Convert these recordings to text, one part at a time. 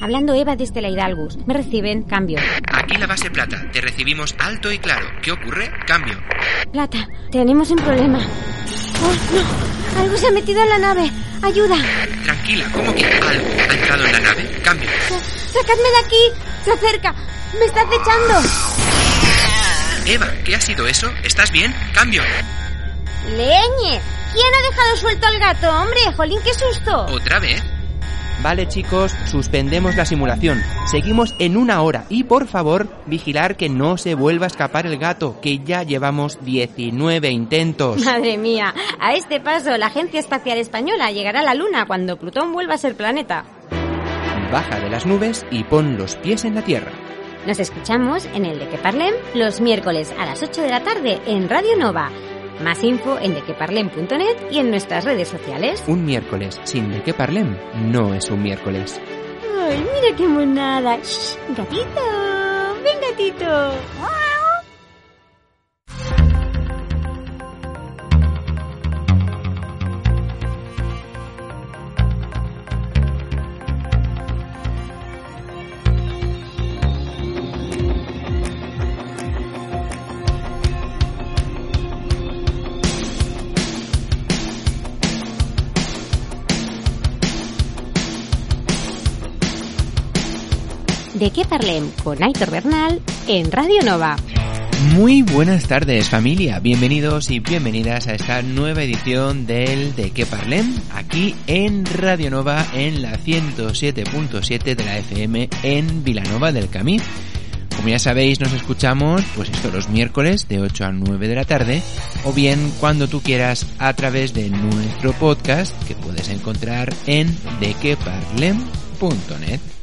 Hablando Eva desde la Hidalgus. Me reciben, cambio. Aquí la base plata. Te recibimos alto y claro. ¿Qué ocurre? Cambio. Plata, tenemos un problema. ¡Oh, no! Algo se ha metido en la nave. ¡Ayuda! Tranquila, ¿cómo que algo ha entrado en la nave? Cambio. ¡Sacadme de aquí! ¡Se acerca! ¡Me está acechando! Eva, ¿qué ha sido eso? ¿Estás bien? Cambio. ¡Leñe! ¿Quién ha dejado suelto al gato, hombre? ¡Jolín, qué susto! ¿Otra vez? Vale chicos, suspendemos la simulación. Seguimos en una hora y por favor vigilar que no se vuelva a escapar el gato, que ya llevamos 19 intentos. Madre mía, a este paso la Agencia Espacial Española llegará a la Luna cuando Plutón vuelva a ser planeta. Baja de las nubes y pon los pies en la Tierra. Nos escuchamos en el de que parlem los miércoles a las 8 de la tarde en Radio Nova. Más info en dequeparlem.net y en nuestras redes sociales. Un miércoles sin de qué parlem no es un miércoles. ¡Ay, mira qué monada! Shh, ¡Gatito! ¡Ven, gatito! De qué parlem con Aitor Bernal en Radio Nova. Muy buenas tardes familia, bienvenidos y bienvenidas a esta nueva edición del De qué parlem aquí en Radio Nova en la 107.7 de la FM en Vilanova del Camí. Como ya sabéis, nos escuchamos, pues esto los miércoles de 8 a 9 de la tarde, o bien cuando tú quieras a través de nuestro podcast que puedes encontrar en dequeparlem.net.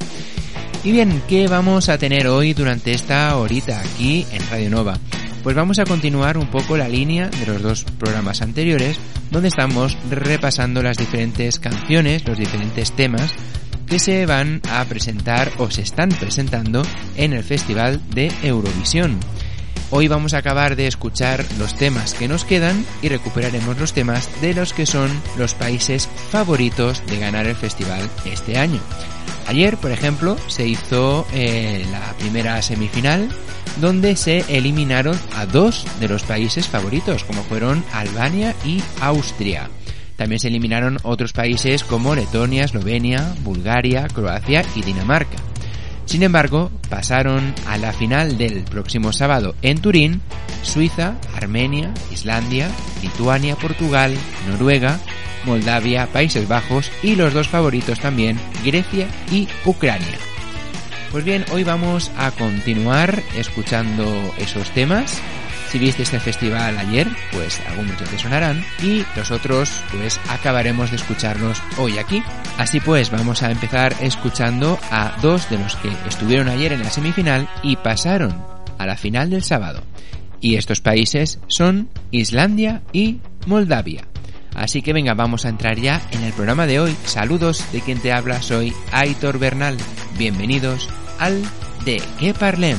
Y bien, ¿qué vamos a tener hoy durante esta horita aquí en Radio Nova? Pues vamos a continuar un poco la línea de los dos programas anteriores, donde estamos repasando las diferentes canciones, los diferentes temas que se van a presentar o se están presentando en el Festival de Eurovisión. Hoy vamos a acabar de escuchar los temas que nos quedan y recuperaremos los temas de los que son los países favoritos de ganar el festival este año. Ayer, por ejemplo, se hizo eh, la primera semifinal donde se eliminaron a dos de los países favoritos, como fueron Albania y Austria. También se eliminaron otros países como Letonia, Eslovenia, Bulgaria, Croacia y Dinamarca. Sin embargo, pasaron a la final del próximo sábado en Turín Suiza, Armenia, Islandia, Lituania, Portugal, Noruega, Moldavia, Países Bajos y los dos favoritos también, Grecia y Ucrania. Pues bien, hoy vamos a continuar escuchando esos temas. Si viste este festival ayer, pues algunos ya te sonarán y los otros pues acabaremos de escucharlos hoy aquí. Así pues, vamos a empezar escuchando a dos de los que estuvieron ayer en la semifinal y pasaron a la final del sábado. Y estos países son Islandia y Moldavia. Así que venga, vamos a entrar ya en el programa de hoy. Saludos de quien te habla, soy Aitor Bernal. Bienvenidos al De qué parlem.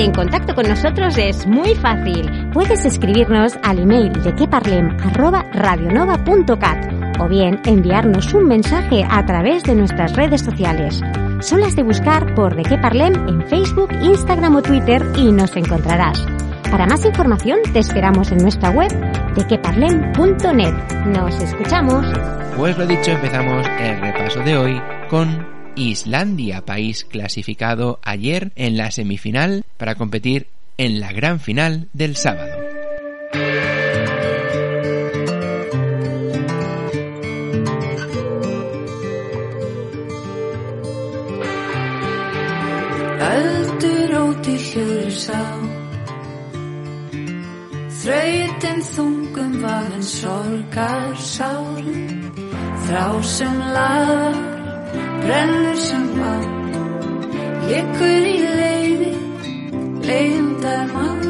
En contacto con nosotros es muy fácil. Puedes escribirnos al email de queparlem@radionova.cat o bien enviarnos un mensaje a través de nuestras redes sociales. Solo has de buscar por De qué parlem en Facebook, Instagram o Twitter y nos encontrarás. Para más información te esperamos en nuestra web dequeparlem.net. Nos escuchamos. Pues lo dicho, empezamos el repaso de hoy con Islandia, país clasificado ayer en la semifinal para competir en la gran final del sábado. brennur sem vatn likur í leiði leiðum dagann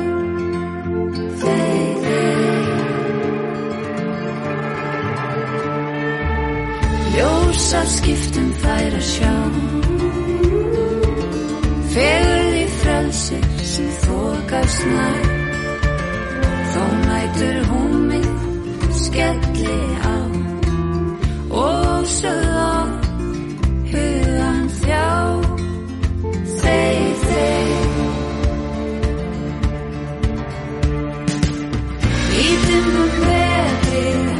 þeir, þeir ljósa skiptum þær að sjá. Fegur því frelsir sem þokast nær. Þó nætur hún mig skelli á. Og sög á here.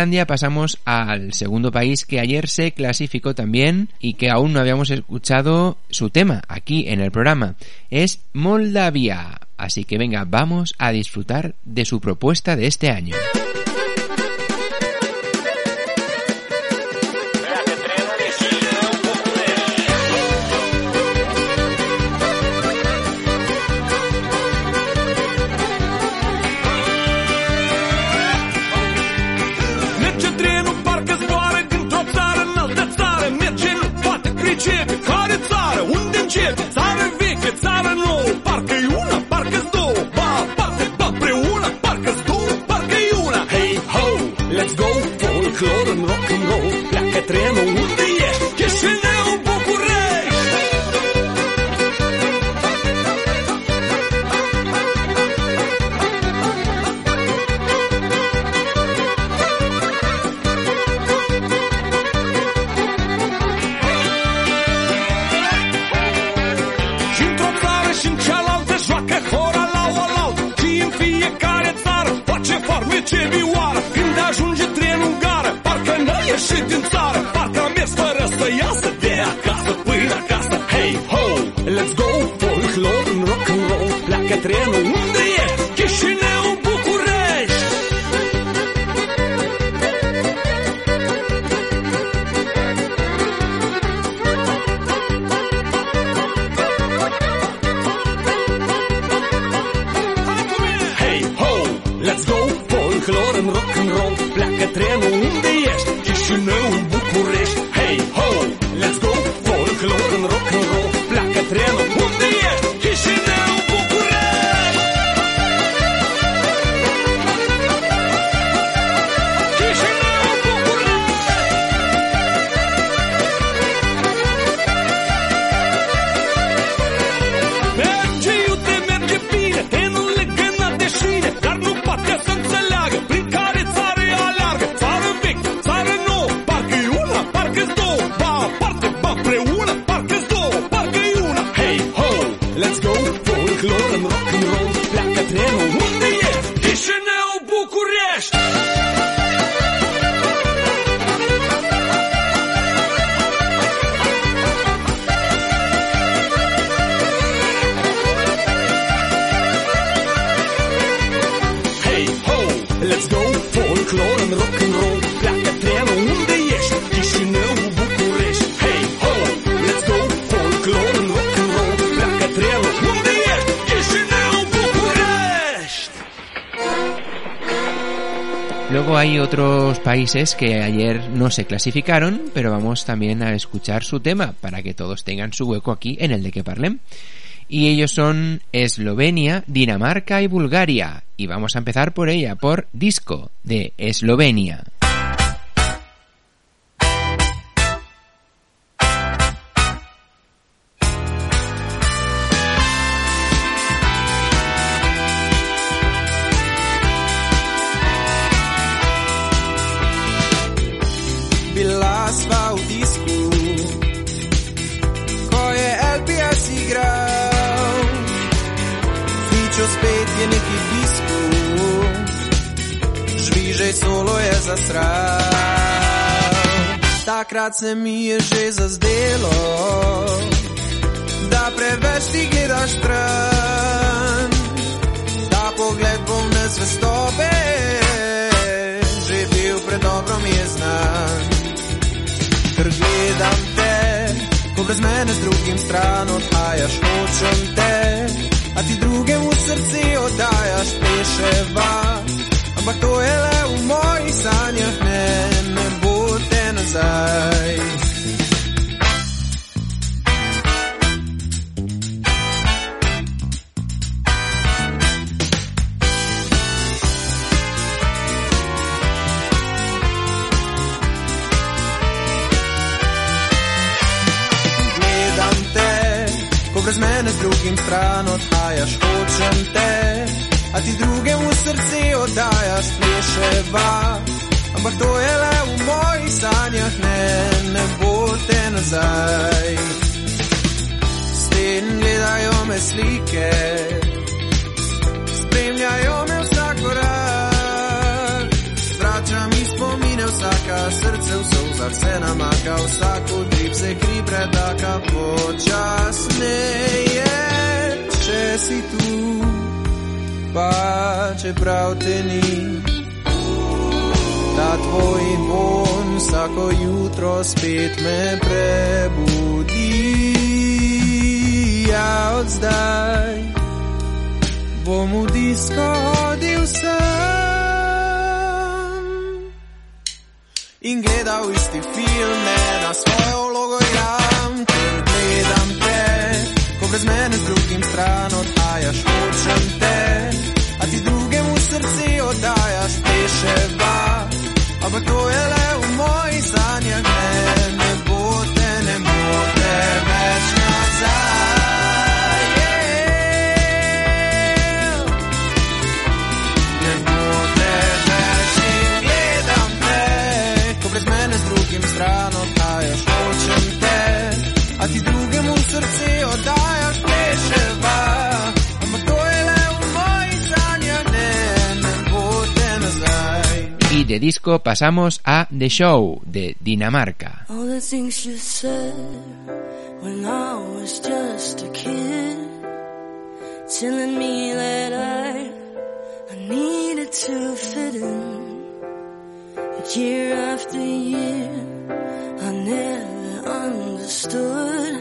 Pasamos al segundo país que ayer se clasificó también y que aún no habíamos escuchado su tema aquí en el programa. Es Moldavia. Así que venga, vamos a disfrutar de su propuesta de este año. Países que ayer no se clasificaron, pero vamos también a escuchar su tema para que todos tengan su hueco aquí en el de que parlen. Y ellos son Eslovenia, Dinamarca y Bulgaria. Y vamos a empezar por ella, por Disco de Eslovenia. Se mi je že zazdelo, da preveč ti gledaš stran. Ta pogled polne zvestobe, že bil predobro mi je znan. Ker gledam te, ko brez mene z drugim stran odhajaš, hočem te, a ti drugemu srce oddajaš, peševa. Ampak to je le v mojih sanjah, ne, ne bo ko brez mene z drugim stran odhajaš, hočem te, a ti drugemu srce oddajaš, pleševa. Ampak to je le v mojih sanjah, ne, ne bo te nazaj. Sten gledajo me slike, spremljajo me vsak korak. Vrača mi spomine vsaka, srce v solzah se namaka, vsak utrip se kri predaka, počasneje, če si tu, pa čeprav te ni. Ta tvoj von vsako jutro spet me prebudi. Ja, od zdaj bom v disko hodil sam in gledal isti film, ne na svojo vlogo igram, ker gledam te, ko brez mene z drugim stran odhajaš, hočem te, a ti drugemu srce Disco pasamos a The Show de Dinamarca. All the things you said when I was just a kid, telling me that I, I needed to fit in. But year after year, I never understood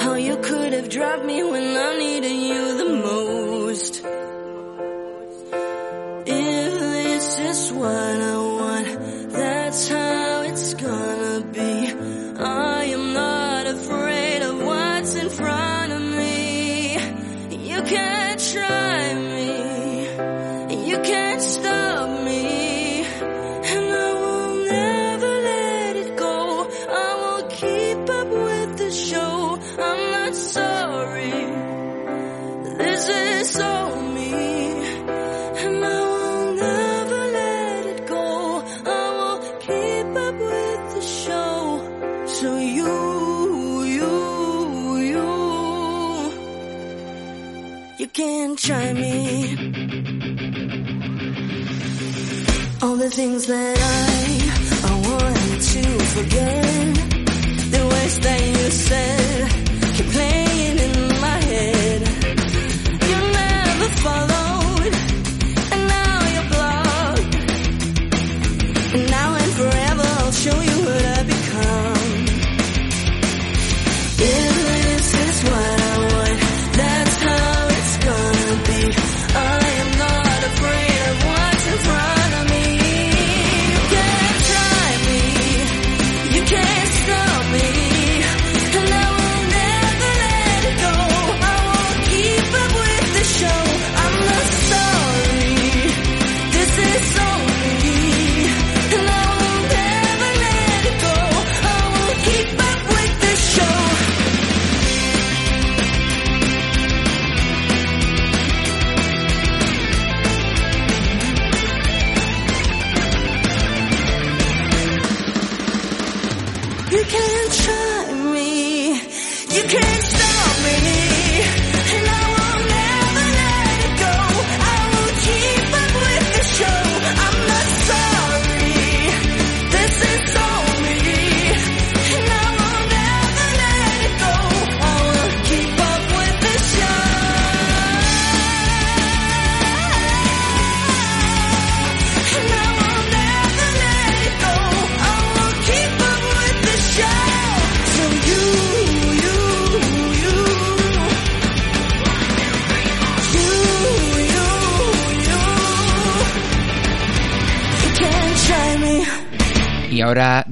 how you could have dropped me when I needed you the most. What I want, that's how the things that I,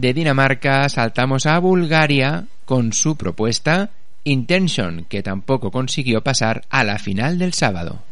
de Dinamarca saltamos a Bulgaria con su propuesta Intention, que tampoco consiguió pasar a la final del sábado.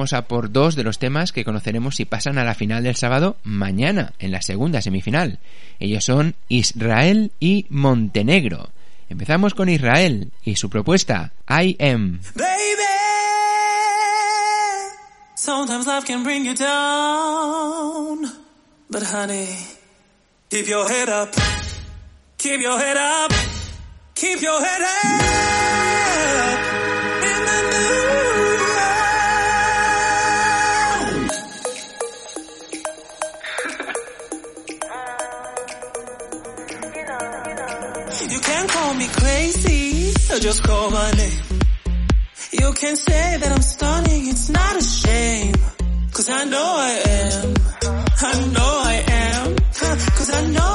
vamos a por dos de los temas que conoceremos si pasan a la final del sábado mañana, en la segunda semifinal. Ellos son Israel y Montenegro. Empezamos con Israel y su propuesta, I Am. Baby, sometimes life can bring you down, but honey, keep your head up, keep your head up, keep your head up. just call my name. You can say that I'm stunning, it's not a shame. Cause I know I am. I know I am. Cause I know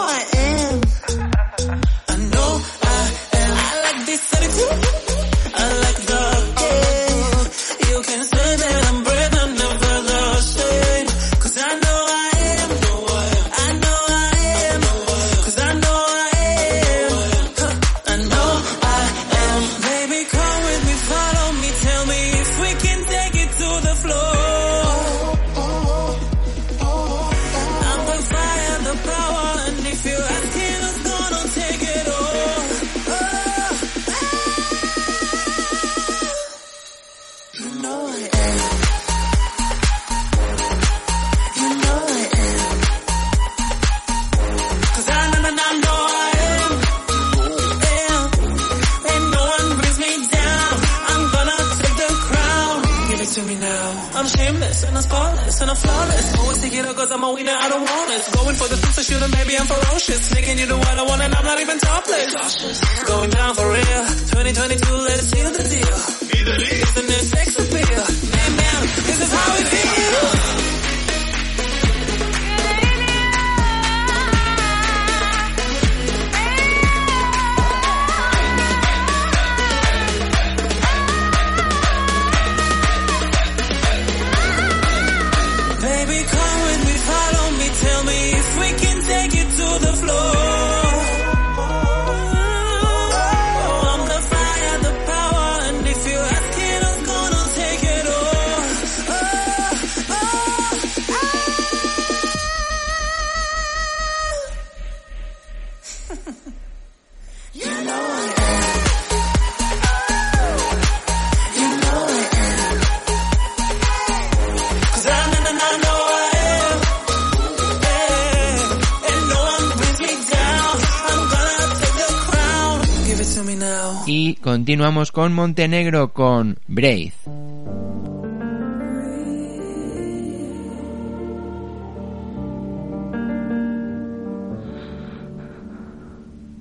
continuamos con Montenegro con Braith.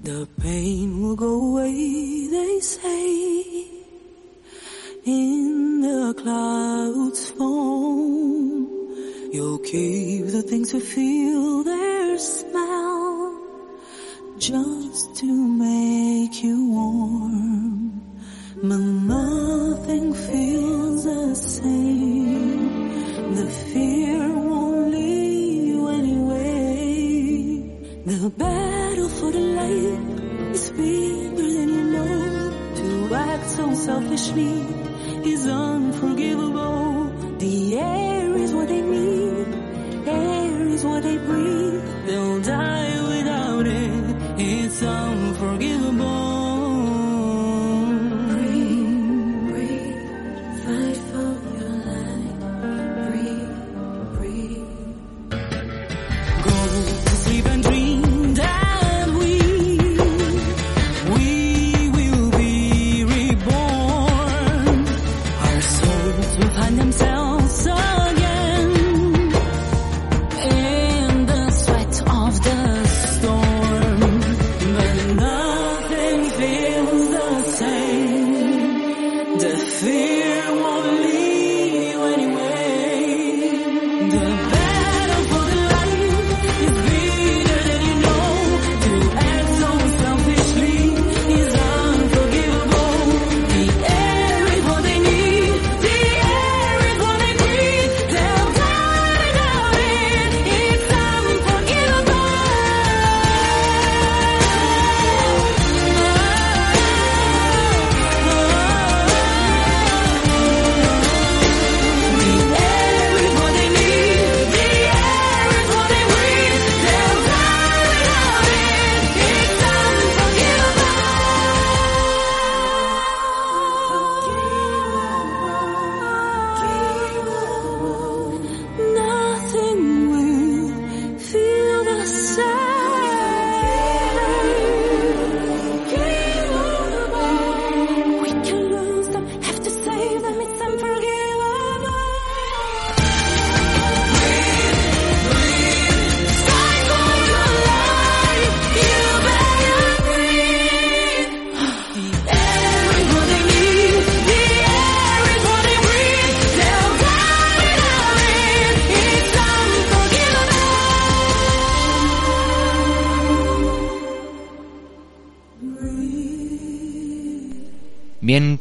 The pain will go away, they say. In the clouds foam. You'll keep the things to feel their smell. Just to make you warm. But nothing feels the same. The fear won't leave you anyway. The battle for the light is bigger than you know. To act so selfishly is unforgivable. The air is what they need, air is what they breathe. They'll die. It's unforgivable.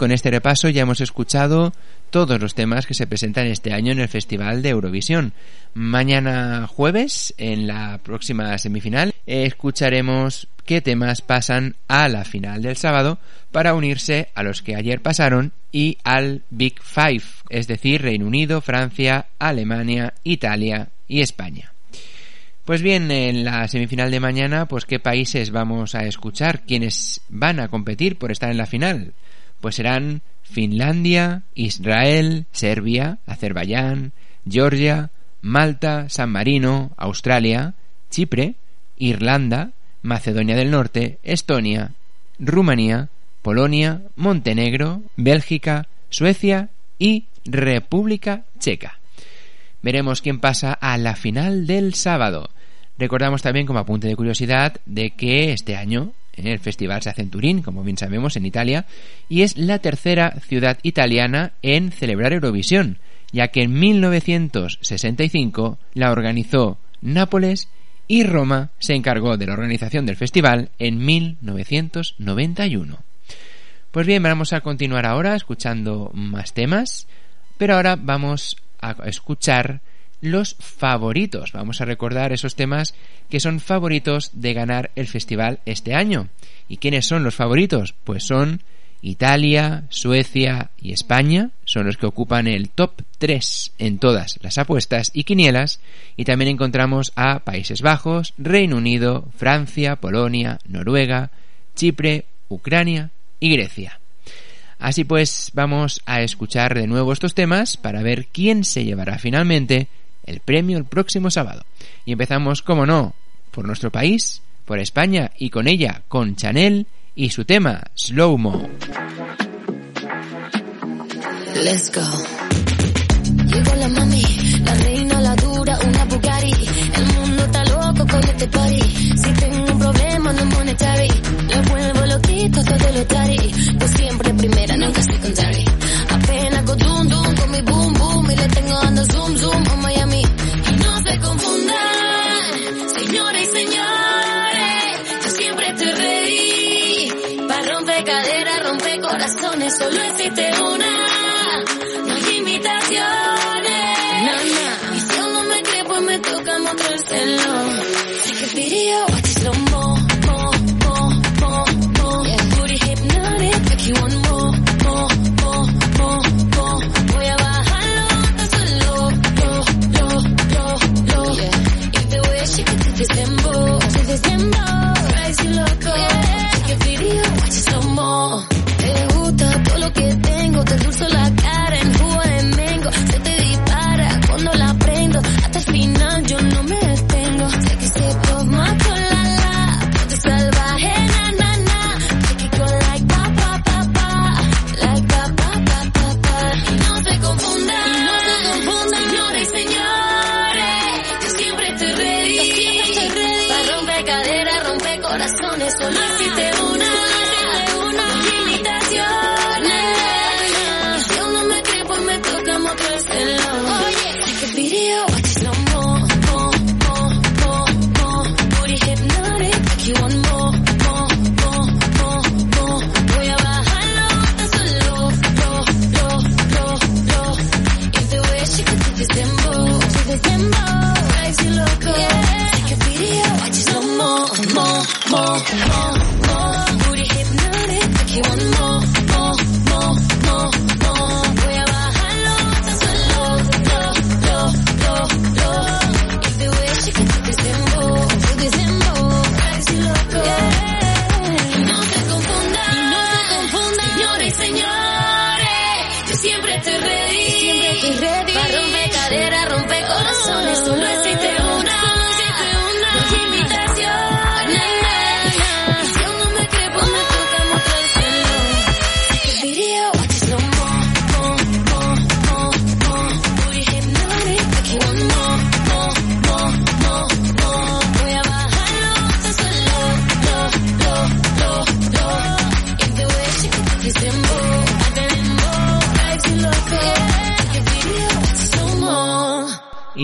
Con este repaso ya hemos escuchado todos los temas que se presentan este año en el Festival de Eurovisión. Mañana jueves, en la próxima semifinal, escucharemos qué temas pasan a la final del sábado para unirse a los que ayer pasaron y al Big Five, es decir, Reino Unido, Francia, Alemania, Italia y España. Pues bien, en la semifinal de mañana, pues qué países vamos a escuchar, quiénes van a competir por estar en la final. Pues serán Finlandia, Israel, Serbia, Azerbaiyán, Georgia, Malta, San Marino, Australia, Chipre, Irlanda, Macedonia del Norte, Estonia, Rumanía, Polonia, Montenegro, Bélgica, Suecia y República Checa. veremos quién pasa a la final del sábado. Recordamos también como apunte de curiosidad de que este año el festival se hace en Turín, como bien sabemos, en Italia, y es la tercera ciudad italiana en celebrar Eurovisión, ya que en 1965 la organizó Nápoles y Roma se encargó de la organización del festival en 1991. Pues bien, vamos a continuar ahora escuchando más temas, pero ahora vamos a escuchar los favoritos. Vamos a recordar esos temas que son favoritos de ganar el festival este año. ¿Y quiénes son los favoritos? Pues son Italia, Suecia y España son los que ocupan el top 3 en todas las apuestas y quinielas y también encontramos a Países Bajos, Reino Unido, Francia, Polonia, Noruega, Chipre, Ucrania y Grecia. Así pues, vamos a escuchar de nuevo estos temas para ver quién se llevará finalmente el premio el próximo sábado. Y empezamos, como no, por nuestro país, por España y con ella, con Chanel y su tema Slow Mo.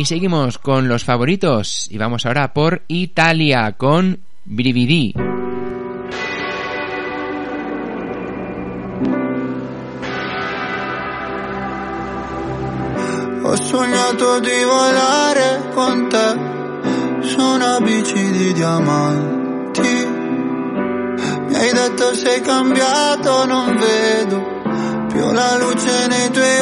Seguimos con los favoritos y vamos ahora por Italia con Brividi. Ho sognato di volare con te su una bici di diamanti. Mi hai detto sei cambiato, non vedo più la luce nei tuoi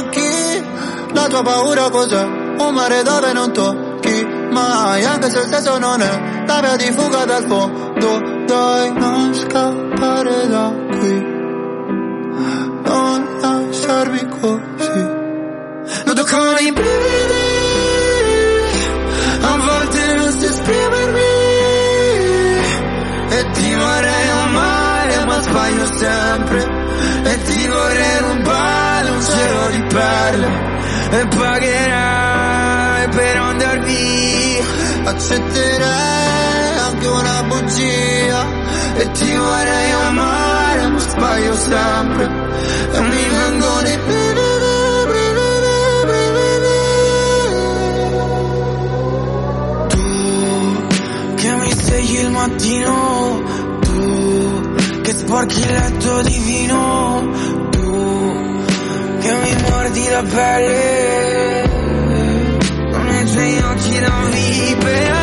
occhi. La tua paura cos'è? Un mare dove non tocchi mai, anche se il senso non è la via di fuga dal fondo. Dai, non scappare da qui, non lasciarmi così. Noto con i brividi A volte non so esprimermi E ti vorrei amare ma sbaglio sempre E ti vorrei rubare un cielo di perle E pagherai Accetterei anche una bugia. E ti vorrei amare, ma sbaglio sempre. E mi vengono i Tu che mi svegli il mattino, tu che sporchi il letto divino, tu che mi mordi la pelle. Con i tuoi occhi Yeah.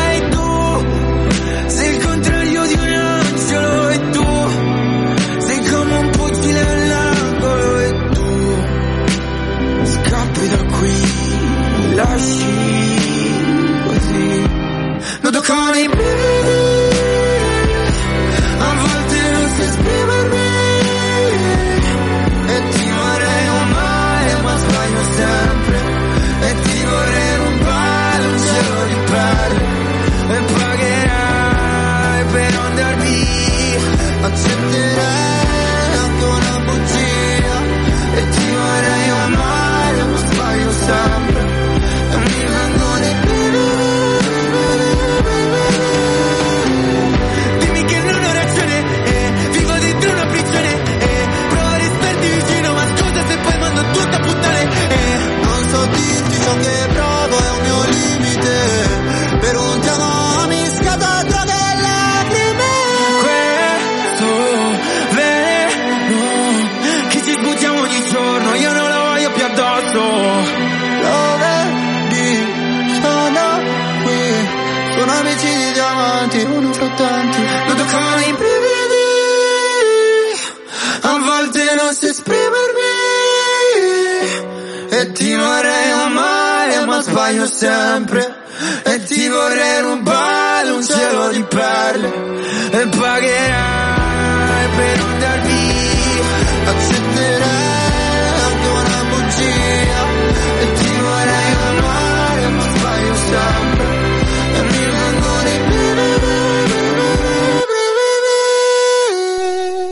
Amici di diamanti, uno fra tanti, non toccano i brividi, a volte non so esprimermi, e ti vorrei amare ma sbaglio sempre, e ti vorrei rubare un cielo di perle, e pagherai per andar via, accetterai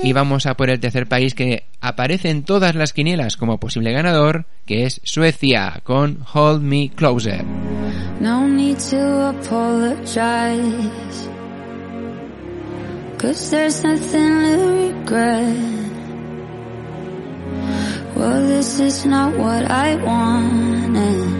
Y vamos a por el tercer país que aparece en todas las quinielas como posible ganador, que es Suecia, con Hold Me Closer. No need to apologize. Cause there's nothing to regret. Well, this is not what I wanted.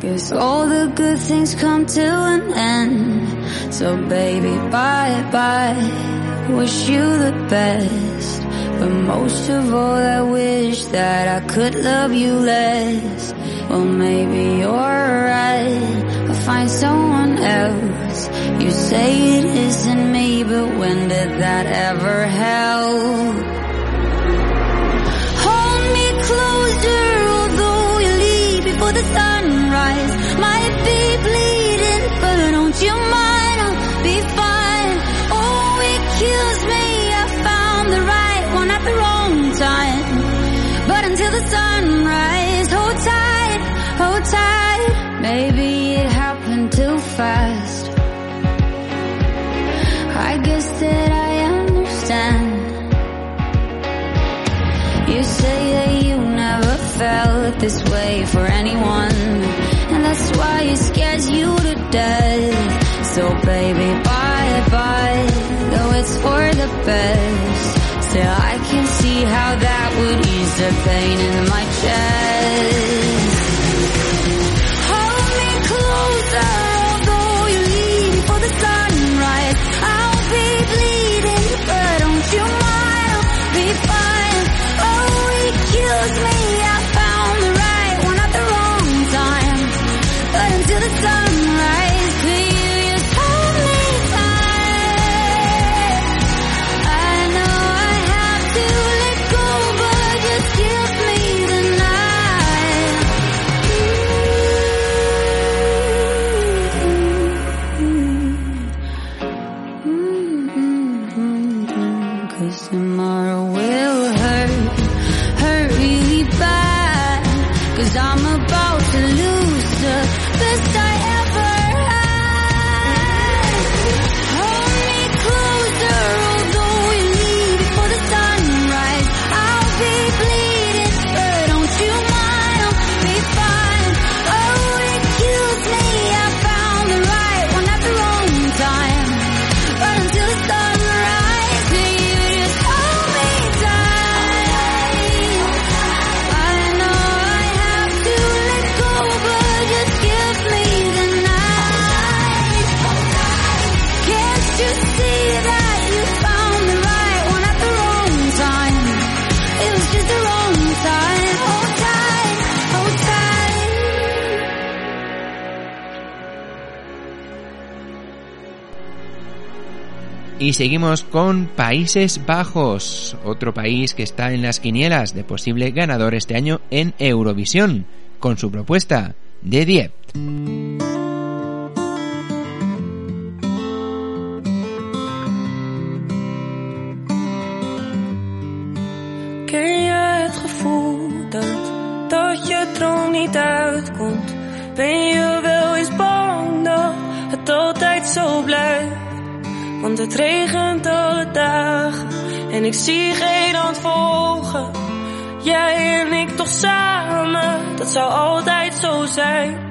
Guess all the good things come to an end. So baby, bye bye. Wish you the best. But most of all, I wish that I could love you less. Well, maybe you're right. I'll find someone else. You say it isn't me, but when did that ever help? Hold me closer, although you leave before the sunrise. Might be bleeding, fast. I guess that I understand. You say that you never felt this way for anyone. And that's why it scares you to death. So baby, bye bye. Though it's for the best. Still, I can see how that would ease the pain in my chest. Hold me closer, Y seguimos con Países Bajos, otro país que está en las quinielas de posible ganador este año en Eurovisión, con su propuesta de blijft? Want het regent alle dagen en ik zie geen hand volgen. Jij en ik toch samen, dat zou altijd zo zijn.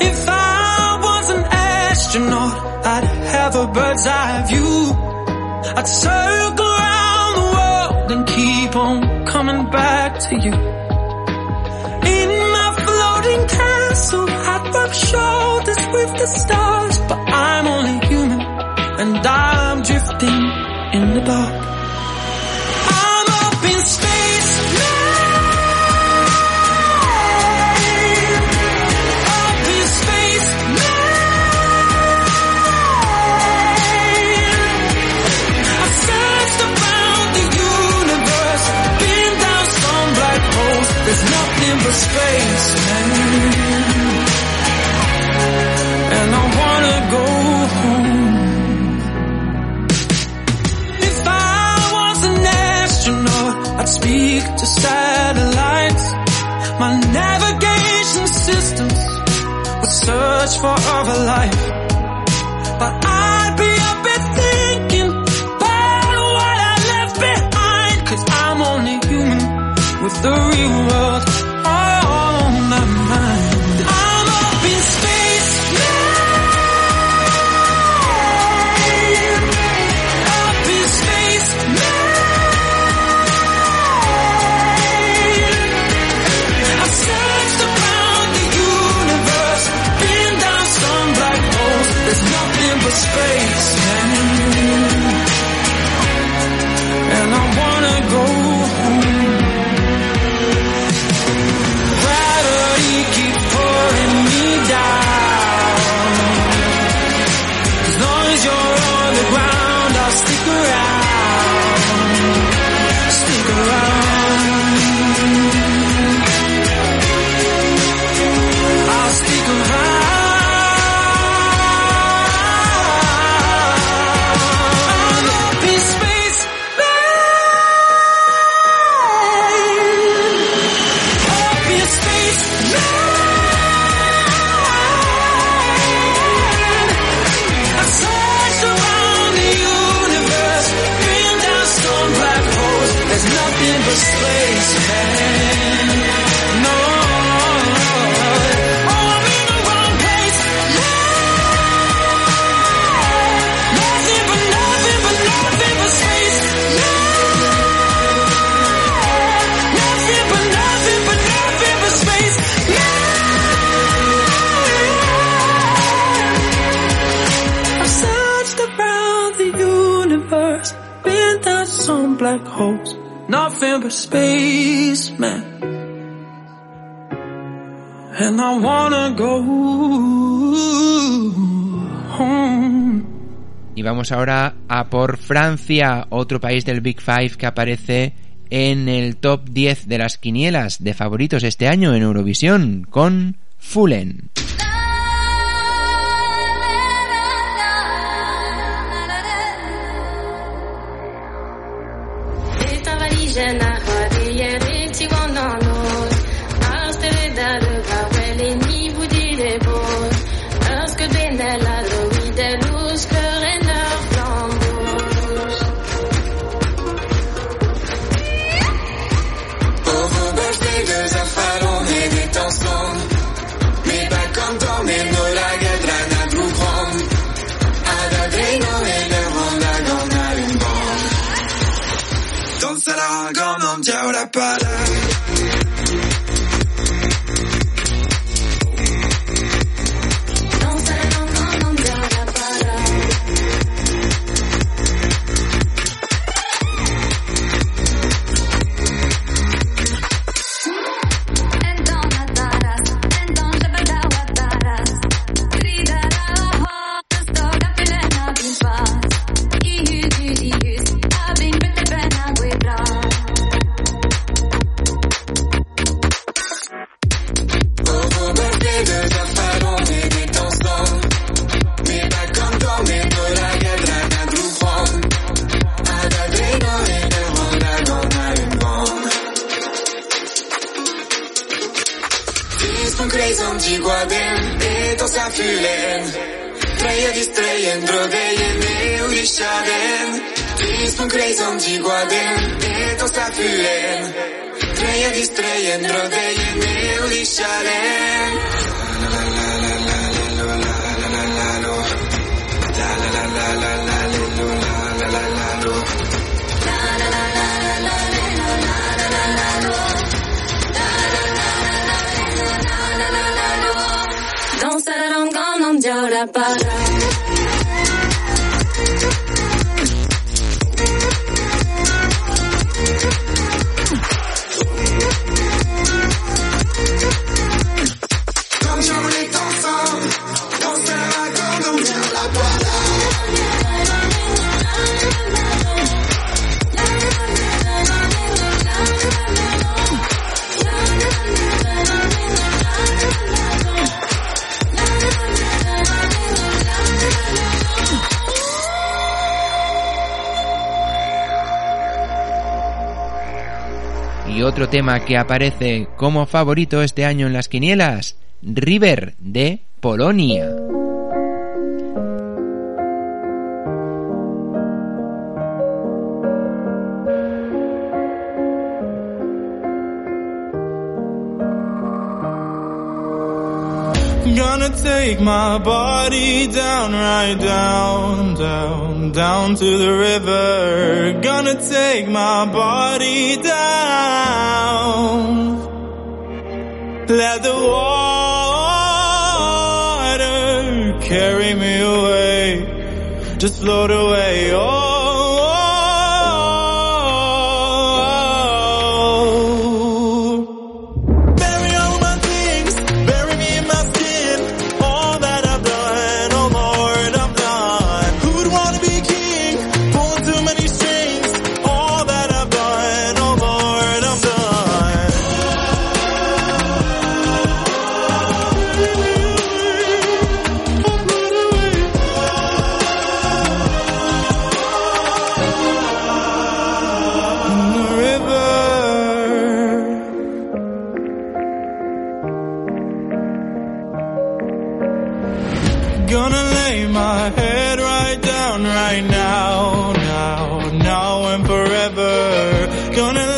If I was an astronaut, I'd have a bird's eye view. I'd circle around the world and keep on coming back to you. In my floating castle, I'd rub shoulders with the stars, but I'm only human and I'm drifting in the dark. Nothing but space, man. And I wanna go home. If I was an astronaut, I'd speak to satellites. My navigation systems would search for other life. But I'd be up and thinking about what I left behind. Cause I'm only human with the real world Vamos ahora a por Francia, otro país del Big Five que aparece en el top 10 de las quinielas de favoritos este año en Eurovisión con Fulen. pas otro tema que aparece como favorito este año en las quinielas, River de Polonia. gonna take my body down, right down, down, down to the river. Gonna take my body Let the water carry me away. Just float away. Oh. gonna lay my head right down right now, now, now and forever. Gonna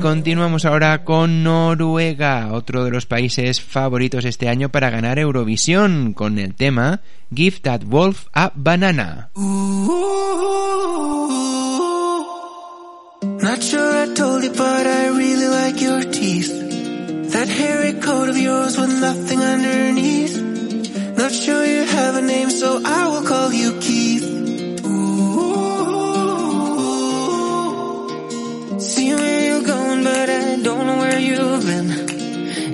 continuamos ahora con Noruega, otro de los países favoritos este año para ganar Eurovisión, con el tema Give That Wolf a Banana. Not sure I told you, but I really like your teeth. That hairy coat of yours with nothing underneath. Not sure you have a name, so I will call you Keith.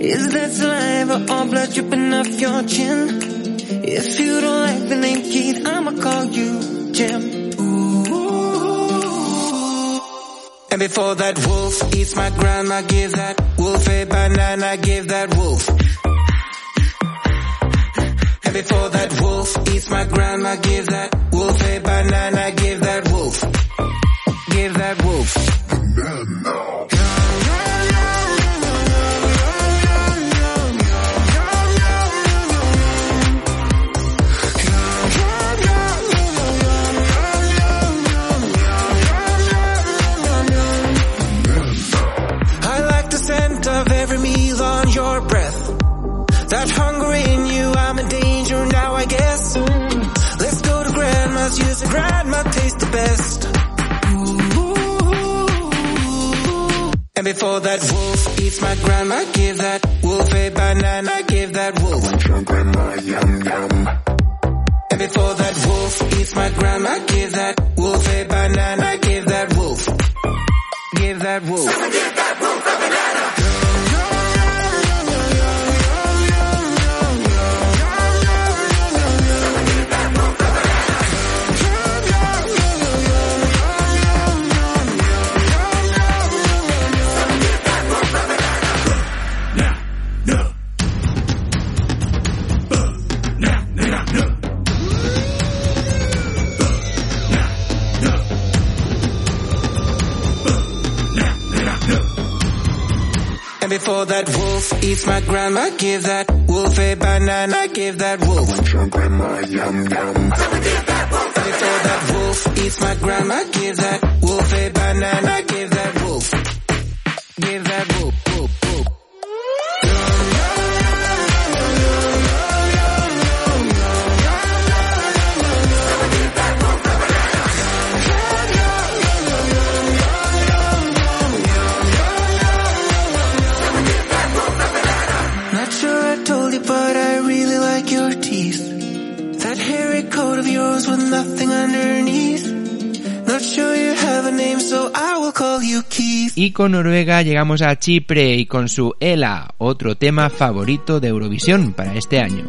Is that saliva or blood dripping off your chin? If you don't like the name Keith, I'ma call you Jim. And before that wolf eats my grandma, give that wolf a banana, give that wolf. And before that wolf eats my grandma, give that wolf a banana, Before that wolf eats my grandma, give that wolf a banana, give that wolf. Your grandma, yum, yum. And before that wolf eats my grandma, give that wolf a banana, give that wolf. Give that wolf. Wolf eats my grandma, give that wolf a banana, give that wolf. And before that wolf eats my grandma, give that wolf a banana, give that wolf. Give that wolf. Y con Noruega llegamos a Chipre y con su Ela, otro tema favorito de Eurovisión para este año.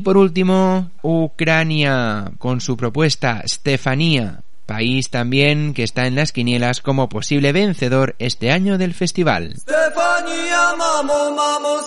Y por último, Ucrania, con su propuesta Stefanía, país también que está en las quinielas como posible vencedor este año del festival. Mamo, mamo,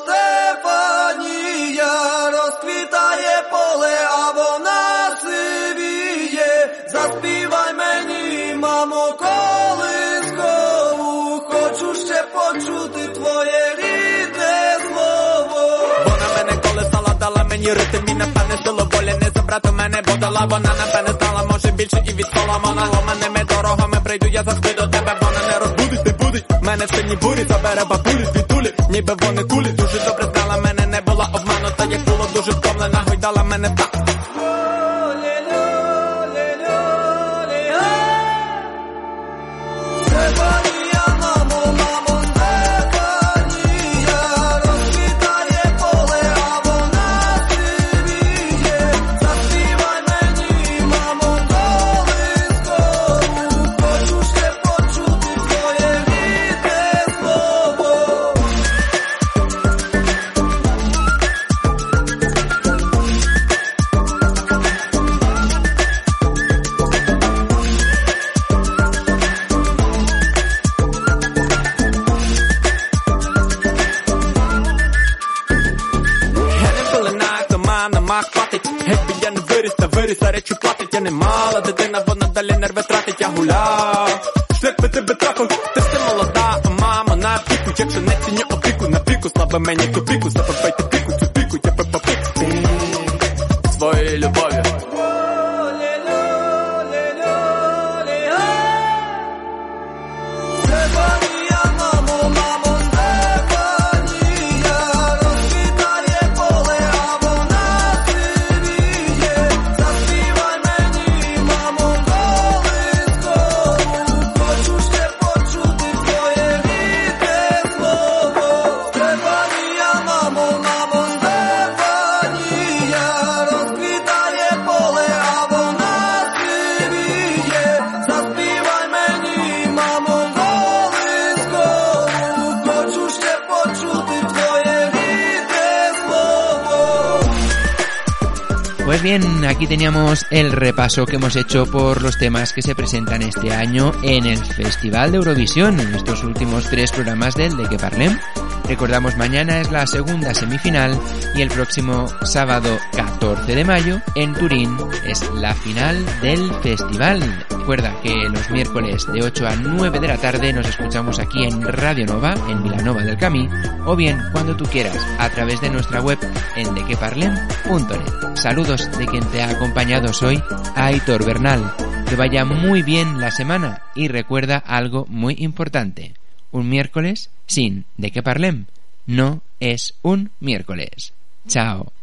не забрати мене, бо дала вона напевне стала, може більше і від Соломона. Ломаними дорогами прийду, я завжди до тебе, вона не розбудить, не будить. Мене в сильній бурі забере бабулі звідулі, ніби вони кулі Дуже добре знала мене, не була обманута, як було дуже втомлена, гойдала мене так Стефанія, мах хватить. Якби я не виріс, та виріс, а речі платить. Я не мала дитина, вона далі нерви тратить. Я гуляв, шлях би тебе трапив, Ти все молода, а мама на піку. Якщо не ціню опіку, на піку слабе мені ту піку, bien, aquí teníamos el repaso que hemos hecho por los temas que se presentan este año en el Festival de Eurovisión, en estos últimos tres programas del De Que Parlem. Recordamos, mañana es la segunda semifinal y el próximo sábado 14 de mayo en Turín es la final del festival. Recuerda que los miércoles de 8 a 9 de la tarde nos escuchamos aquí en Radio Nova, en Vilanova del Camí, o bien cuando tú quieras a través de nuestra web en dequeparlem.net. Saludos de quien te ha acompañado soy, Aitor Bernal. Que vaya muy bien la semana y recuerda algo muy importante. Un miércoles sin de que parlem no es un miércoles. Chao.